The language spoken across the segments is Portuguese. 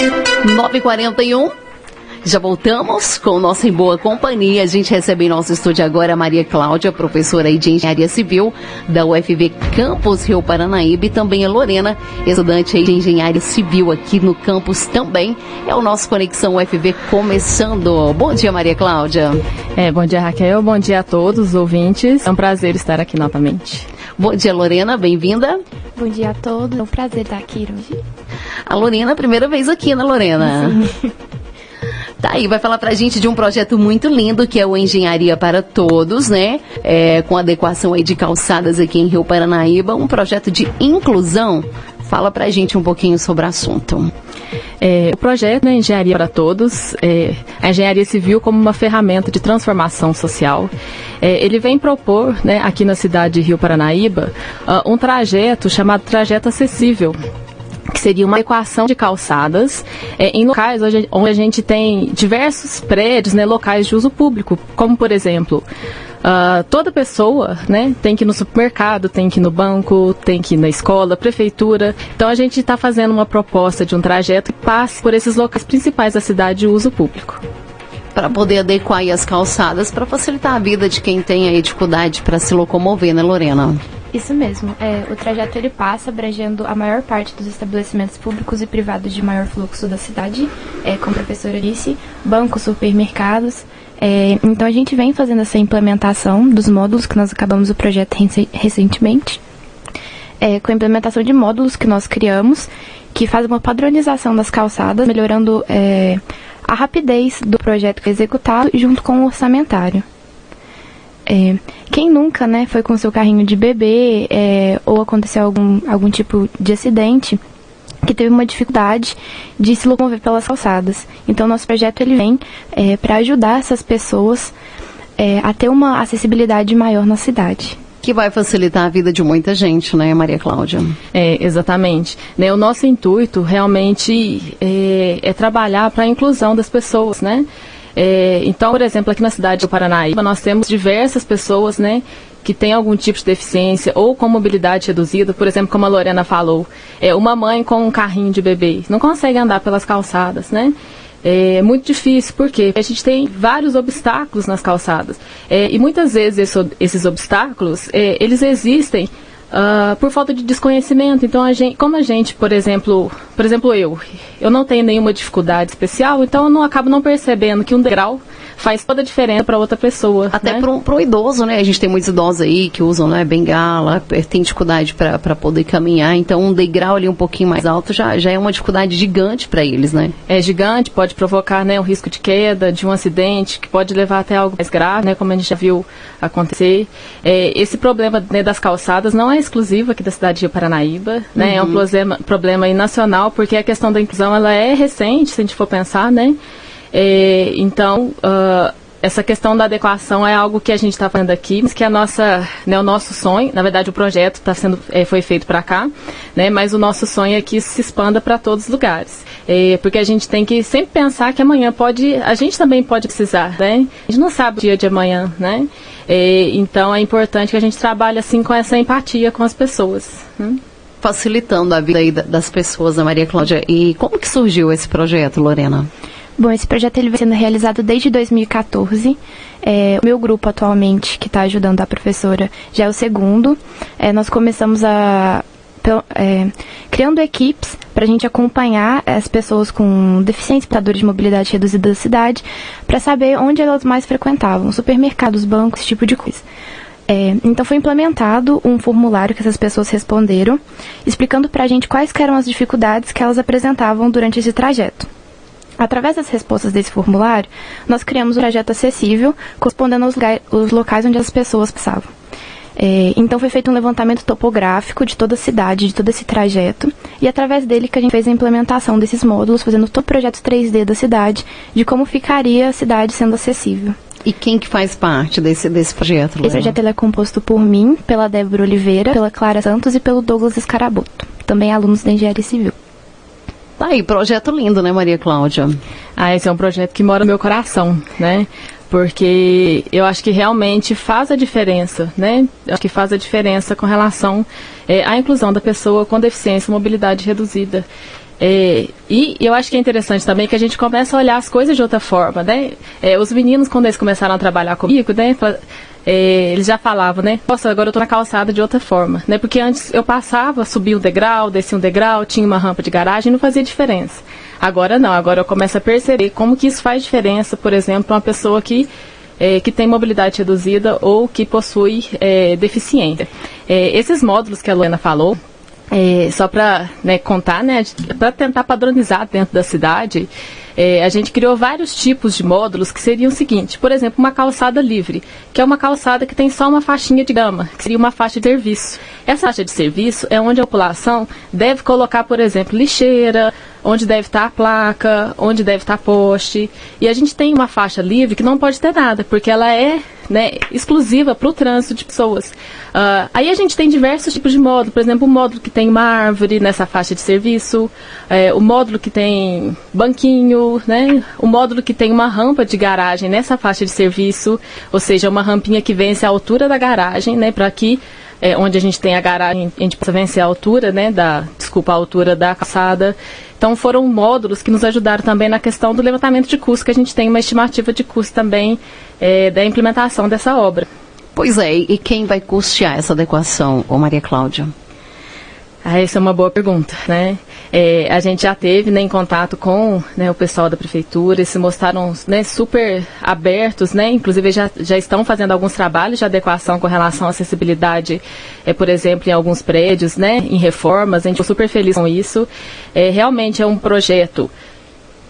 9h41. Já voltamos com o nosso Em Boa Companhia. A gente recebe em nosso estúdio agora a Maria Cláudia, professora de Engenharia Civil da UFV Campus Rio Paranaíba e também a Lorena, estudante de Engenharia Civil aqui no campus também. É o nosso Conexão UFV começando. Bom dia, Maria Cláudia. É, bom dia, Raquel. Bom dia a todos os ouvintes. É um prazer estar aqui novamente. Bom dia, Lorena. Bem-vinda. Bom dia a todos. É um prazer estar aqui hoje. A Lorena, primeira vez aqui, né, Lorena? Sim. Tá aí, vai falar pra gente de um projeto muito lindo que é o Engenharia para Todos, né? É, com adequação aí de calçadas aqui em Rio Paranaíba, um projeto de inclusão. Fala pra gente um pouquinho sobre o assunto. É, o projeto né, Engenharia para Todos, é, a engenharia civil como uma ferramenta de transformação social. É, ele vem propor, né, aqui na cidade de Rio Paranaíba, uh, um trajeto chamado Trajeto Acessível que seria uma equação de calçadas é, em locais onde, onde, a gente tem diversos prédios, né, locais de uso público, como por exemplo, uh, toda pessoa né, tem que ir no supermercado, tem que ir no banco, tem que ir na escola, prefeitura. Então a gente está fazendo uma proposta de um trajeto que passe por esses locais principais da cidade de uso público para poder adequar as calçadas para facilitar a vida de quem tem aí dificuldade para se locomover, né, Lorena? Isso mesmo. É, o trajeto ele passa abrangendo a maior parte dos estabelecimentos públicos e privados de maior fluxo da cidade, é, como a professora disse, bancos, supermercados. É, então a gente vem fazendo essa implementação dos módulos que nós acabamos o projeto recentemente, é, com a implementação de módulos que nós criamos, que faz uma padronização das calçadas, melhorando é, a rapidez do projeto executado junto com o orçamentário. É, quem nunca, né, foi com seu carrinho de bebê é, ou aconteceu algum, algum tipo de acidente que teve uma dificuldade de se locomover pelas calçadas. Então, nosso projeto ele vem é, para ajudar essas pessoas é, a ter uma acessibilidade maior na cidade que vai facilitar a vida de muita gente, né, Maria Cláudia? É, exatamente. Né, o nosso intuito realmente é, é trabalhar para a inclusão das pessoas, né? É, então, por exemplo, aqui na cidade do Paranaíba, nós temos diversas pessoas, né, que têm algum tipo de deficiência ou com mobilidade reduzida, por exemplo, como a Lorena falou, é uma mãe com um carrinho de bebê, não consegue andar pelas calçadas, né? É muito difícil, porque a gente tem vários obstáculos nas calçadas. É, e muitas vezes esse, esses obstáculos, é, eles existem uh, por falta de desconhecimento. Então, a gente, como a gente, por exemplo, por exemplo, eu, eu não tenho nenhuma dificuldade especial, então eu não acabo não percebendo que um degrau faz toda a diferença para outra pessoa. Até né? para o idoso, né? A gente tem muitos idosos aí que usam né, bengala, tem dificuldade para poder caminhar, então um degrau ali um pouquinho mais alto já, já é uma dificuldade gigante para eles, né? É gigante, pode provocar né, um risco de queda, de um acidente, que pode levar até algo mais grave, né? Como a gente já viu acontecer. É, esse problema né, das calçadas não é exclusivo aqui da cidade de Paranaíba, né? Uhum. É um uhum. problema, problema nacional, porque a questão da inclusão ela é recente, se a gente for pensar, né? É, então, uh, essa questão da adequação é algo que a gente está fazendo aqui, mas que a nossa, né, o nosso sonho, na verdade o projeto está sendo, é, foi feito para cá, né, mas o nosso sonho é que isso se expanda para todos os lugares, é, porque a gente tem que sempre pensar que amanhã pode, a gente também pode precisar, né, a gente não sabe o dia de amanhã, né, é, então é importante que a gente trabalhe assim com essa empatia com as pessoas. Né? Facilitando a vida das pessoas, Maria Cláudia. E como que surgiu esse projeto, Lorena? Bom, esse projeto ele vem sendo realizado desde 2014. É, o meu grupo atualmente, que está ajudando a professora, já é o segundo. É, nós começamos a é, criando equipes para a gente acompanhar as pessoas com deficiência, portadores de mobilidade reduzida da cidade, para saber onde elas mais frequentavam, supermercados, bancos, esse tipo de coisa. É, então foi implementado um formulário que essas pessoas responderam, explicando para a gente quais eram as dificuldades que elas apresentavam durante esse trajeto. Através das respostas desse formulário, nós criamos um trajeto acessível, correspondendo aos os locais onde as pessoas passavam. É, então foi feito um levantamento topográfico de toda a cidade, de todo esse trajeto, e através dele que a gente fez a implementação desses módulos, fazendo todo o projeto 3D da cidade, de como ficaria a cidade sendo acessível. E quem que faz parte desse, desse projeto? Esse projeto é composto por mim, pela Débora Oliveira, pela Clara Santos e pelo Douglas Escaraboto, também alunos da Engenharia Civil. Tá aí, projeto lindo, né, Maria Cláudia? Ah, esse é um projeto que mora no meu coração, né? Porque eu acho que realmente faz a diferença, né? Eu acho que faz a diferença com relação é, à inclusão da pessoa com deficiência mobilidade reduzida. É, e eu acho que é interessante também que a gente começa a olhar as coisas de outra forma, né? É, os meninos, quando eles começaram a trabalhar comigo, né? É, eles já falavam, né? Nossa, agora eu tô na calçada de outra forma, né? Porque antes eu passava, subia um degrau, descia um degrau, tinha uma rampa de garagem, não fazia diferença. Agora não, agora eu começo a perceber como que isso faz diferença, por exemplo, uma pessoa que é, que tem mobilidade reduzida ou que possui é, deficiência. É, esses módulos que a Luana falou, é, só para né, contar, né, para tentar padronizar dentro da cidade, é, a gente criou vários tipos de módulos que seriam o seguinte, por exemplo, uma calçada livre, que é uma calçada que tem só uma faixinha de gama, que seria uma faixa de serviço. Essa faixa de serviço é onde a população deve colocar, por exemplo, lixeira, onde deve estar a placa, onde deve estar poste. E a gente tem uma faixa livre que não pode ter nada, porque ela é né, exclusiva para o trânsito de pessoas. Uh, aí a gente tem diversos tipos de módulo, por exemplo, o módulo que tem uma árvore nessa faixa de serviço, é, o módulo que tem banquinho, né, o módulo que tem uma rampa de garagem nessa faixa de serviço, ou seja, uma rampinha que vence a altura da garagem, né, para que é, onde a gente tem a garagem, a gente possa vencer a altura, né, da, desculpa, a altura da calçada. Então foram módulos que nos ajudaram também na questão do levantamento de custo, que a gente tem uma estimativa de custo também é, da implementação dessa obra. Pois é, e quem vai custear essa adequação, ô Maria Cláudia? Ah, essa é uma boa pergunta, né? É, a gente já teve né, em contato com né, o pessoal da prefeitura, eles se mostraram né, super abertos, né? Inclusive já, já estão fazendo alguns trabalhos de adequação com relação à acessibilidade, é, por exemplo, em alguns prédios, né? Em reformas, a gente ficou super feliz com isso. É, realmente é um projeto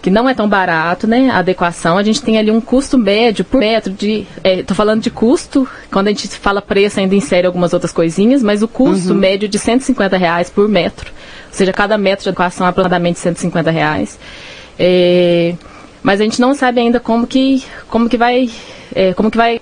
que não é tão barato, né? A adequação, a gente tem ali um custo médio por metro de. Estou é, falando de custo, quando a gente fala preço ainda insere algumas outras coisinhas, mas o custo uhum. médio de 150 reais por metro. Ou seja, cada metro de adequação é aproximadamente 150 reais. É, mas a gente não sabe ainda como que, como que vai. É, como que vai.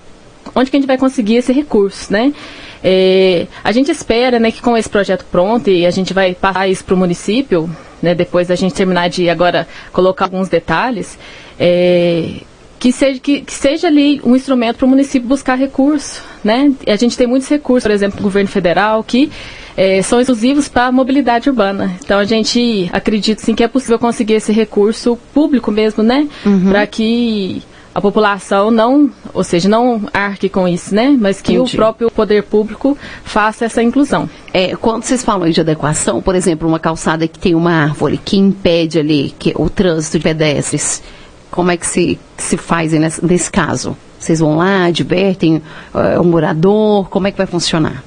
Onde que a gente vai conseguir esse recurso, né? É, a gente espera né, que com esse projeto pronto e a gente vai passar isso para o município, né, depois da gente terminar de agora colocar alguns detalhes, é, que, seja, que, que, seja ali um instrumento para o município buscar recurso. Né? E a gente tem muitos recursos, por exemplo, do governo federal, que é, são exclusivos para a mobilidade urbana. Então a gente acredita sim que é possível conseguir esse recurso público mesmo, né? Uhum. Para que a população não, ou seja, não arque com isso, né? Mas que Entendi. o próprio poder público faça essa inclusão. É, quando vocês falam de adequação, por exemplo, uma calçada que tem uma árvore que impede ali que, o trânsito de pedestres, como é que se, se faz nesse, nesse caso? Vocês vão lá, advertem uh, o morador, como é que vai funcionar?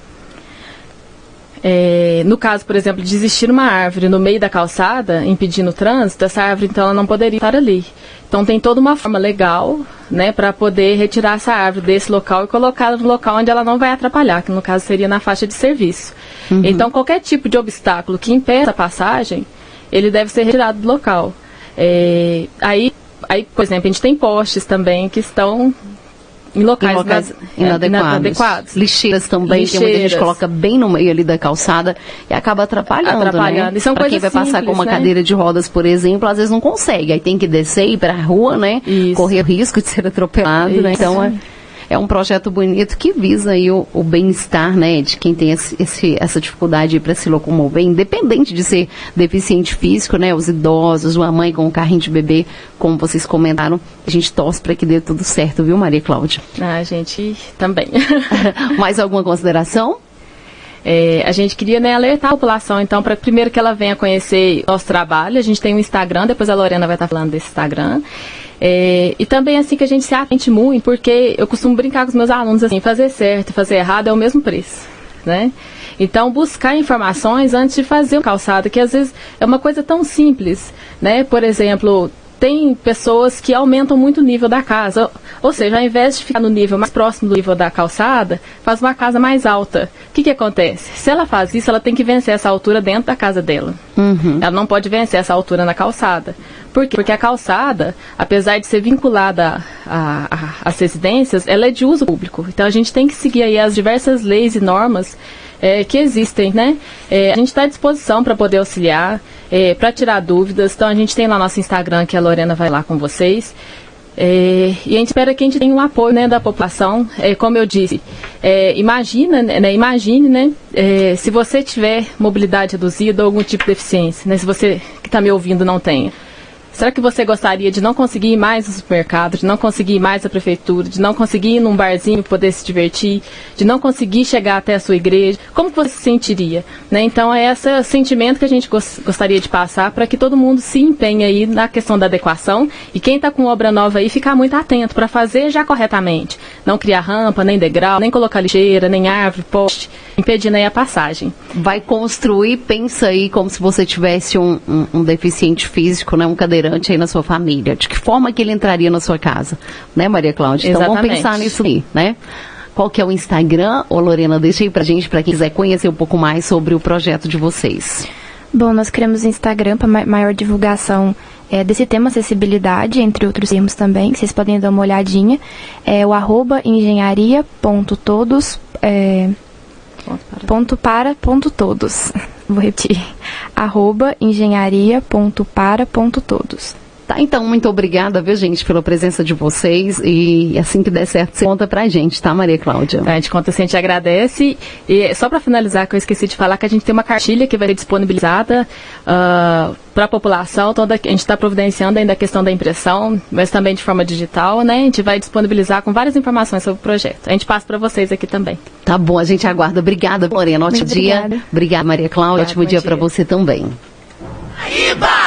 É, no caso, por exemplo, de existir uma árvore no meio da calçada, impedindo o trânsito, essa árvore então ela não poderia estar ali. Então tem toda uma forma legal, né, para poder retirar essa árvore desse local e colocá-la no local onde ela não vai atrapalhar, que no caso seria na faixa de serviço. Uhum. Então qualquer tipo de obstáculo que impeça a passagem, ele deve ser retirado do local. É, aí, aí, por exemplo, a gente tem postes também que estão em locais, em locais inadequados. inadequados. Lixeiras também, Lixeiras. que muita gente coloca bem no meio ali da calçada e acaba atrapalhando, né? atrapalhando. Né? E pra quem vai simples, passar com uma né? cadeira de rodas, por exemplo, às vezes não consegue. Aí tem que descer e ir para a rua, né? Isso. Correr o risco de ser atropelado, né? Isso. né? Então, é, é um projeto bonito que visa aí o, o bem-estar, né, de quem tem esse, esse, essa dificuldade para se locomover, independente de ser deficiente físico, né, os idosos, uma mãe com um carrinho de bebê, como vocês comentaram, a gente torce para que dê tudo certo, viu, Maria Cláudia? Ah, a gente também. Mais alguma consideração? É, a gente queria né, alertar a população, então, para primeiro que ela venha conhecer nosso trabalho. A gente tem um Instagram, depois a Lorena vai estar falando desse Instagram. É, e também assim que a gente se atente muito, porque eu costumo brincar com os meus alunos assim, fazer certo fazer errado é o mesmo preço, né? Então, buscar informações antes de fazer o calçado, que às vezes é uma coisa tão simples, né? Por exemplo, tem pessoas que aumentam muito o nível da casa. Ou seja, ao invés de ficar no nível mais próximo do nível da calçada, faz uma casa mais alta. O que, que acontece? Se ela faz isso, ela tem que vencer essa altura dentro da casa dela. Uhum. Ela não pode vencer essa altura na calçada. Por quê? Porque a calçada, apesar de ser vinculada às residências, ela é de uso público. Então a gente tem que seguir aí as diversas leis e normas é, que existem, né? É, a gente está à disposição para poder auxiliar, é, para tirar dúvidas. Então a gente tem lá nosso Instagram, que a Lorena vai lá com vocês. É, e a gente espera que a gente tenha um apoio né, da população. É, como eu disse, é, imagina, né, imagine né, é, se você tiver mobilidade reduzida ou algum tipo de deficiência, né, se você que está me ouvindo não tenha. Será que você gostaria de não conseguir ir mais no supermercado, de não conseguir ir mais à prefeitura, de não conseguir ir num barzinho poder se divertir, de não conseguir chegar até a sua igreja? Como você se sentiria? Né? Então é esse sentimento que a gente gostaria de passar para que todo mundo se empenhe aí na questão da adequação e quem está com obra nova aí ficar muito atento para fazer já corretamente. Não criar rampa, nem degrau, nem colocar lixeira, nem árvore, poste, impedindo aí a passagem. Vai construir, pensa aí como se você tivesse um, um, um deficiente físico, né? um cadeirante cadeirante aí na sua família? De que forma que ele entraria na sua casa? Né, Maria Cláudia? Então Exatamente. vamos pensar nisso aí, né? Qual que é o Instagram? Ô Lorena, deixa aí pra gente, para quem quiser conhecer um pouco mais sobre o projeto de vocês. Bom, nós criamos o Instagram para maior divulgação é, desse tema acessibilidade, entre outros termos também, vocês podem dar uma olhadinha. É o arroba engenharia.todos. É, ponto para ponto todos. Vou repetir. Arroba engenharia.para.todos. Tá, então, muito obrigada, viu, gente, pela presença de vocês. E assim que der certo, você conta pra gente, tá, Maria Cláudia? A gente conta assim, a gente agradece. E só para finalizar, que eu esqueci de falar, que a gente tem uma cartilha que vai ser disponibilizada uh, ah, para a população. Então, a gente está providenciando ainda a questão da impressão, mas também de forma digital, né? A gente vai disponibilizar com várias informações sobre o projeto. A gente passa para vocês aqui também. Tá bom, a gente aguarda. Obrigada, Lorena. Ótimo dia. Obrigada, Maria Cláudia. Ótimo dia, dia. para você também. Iba!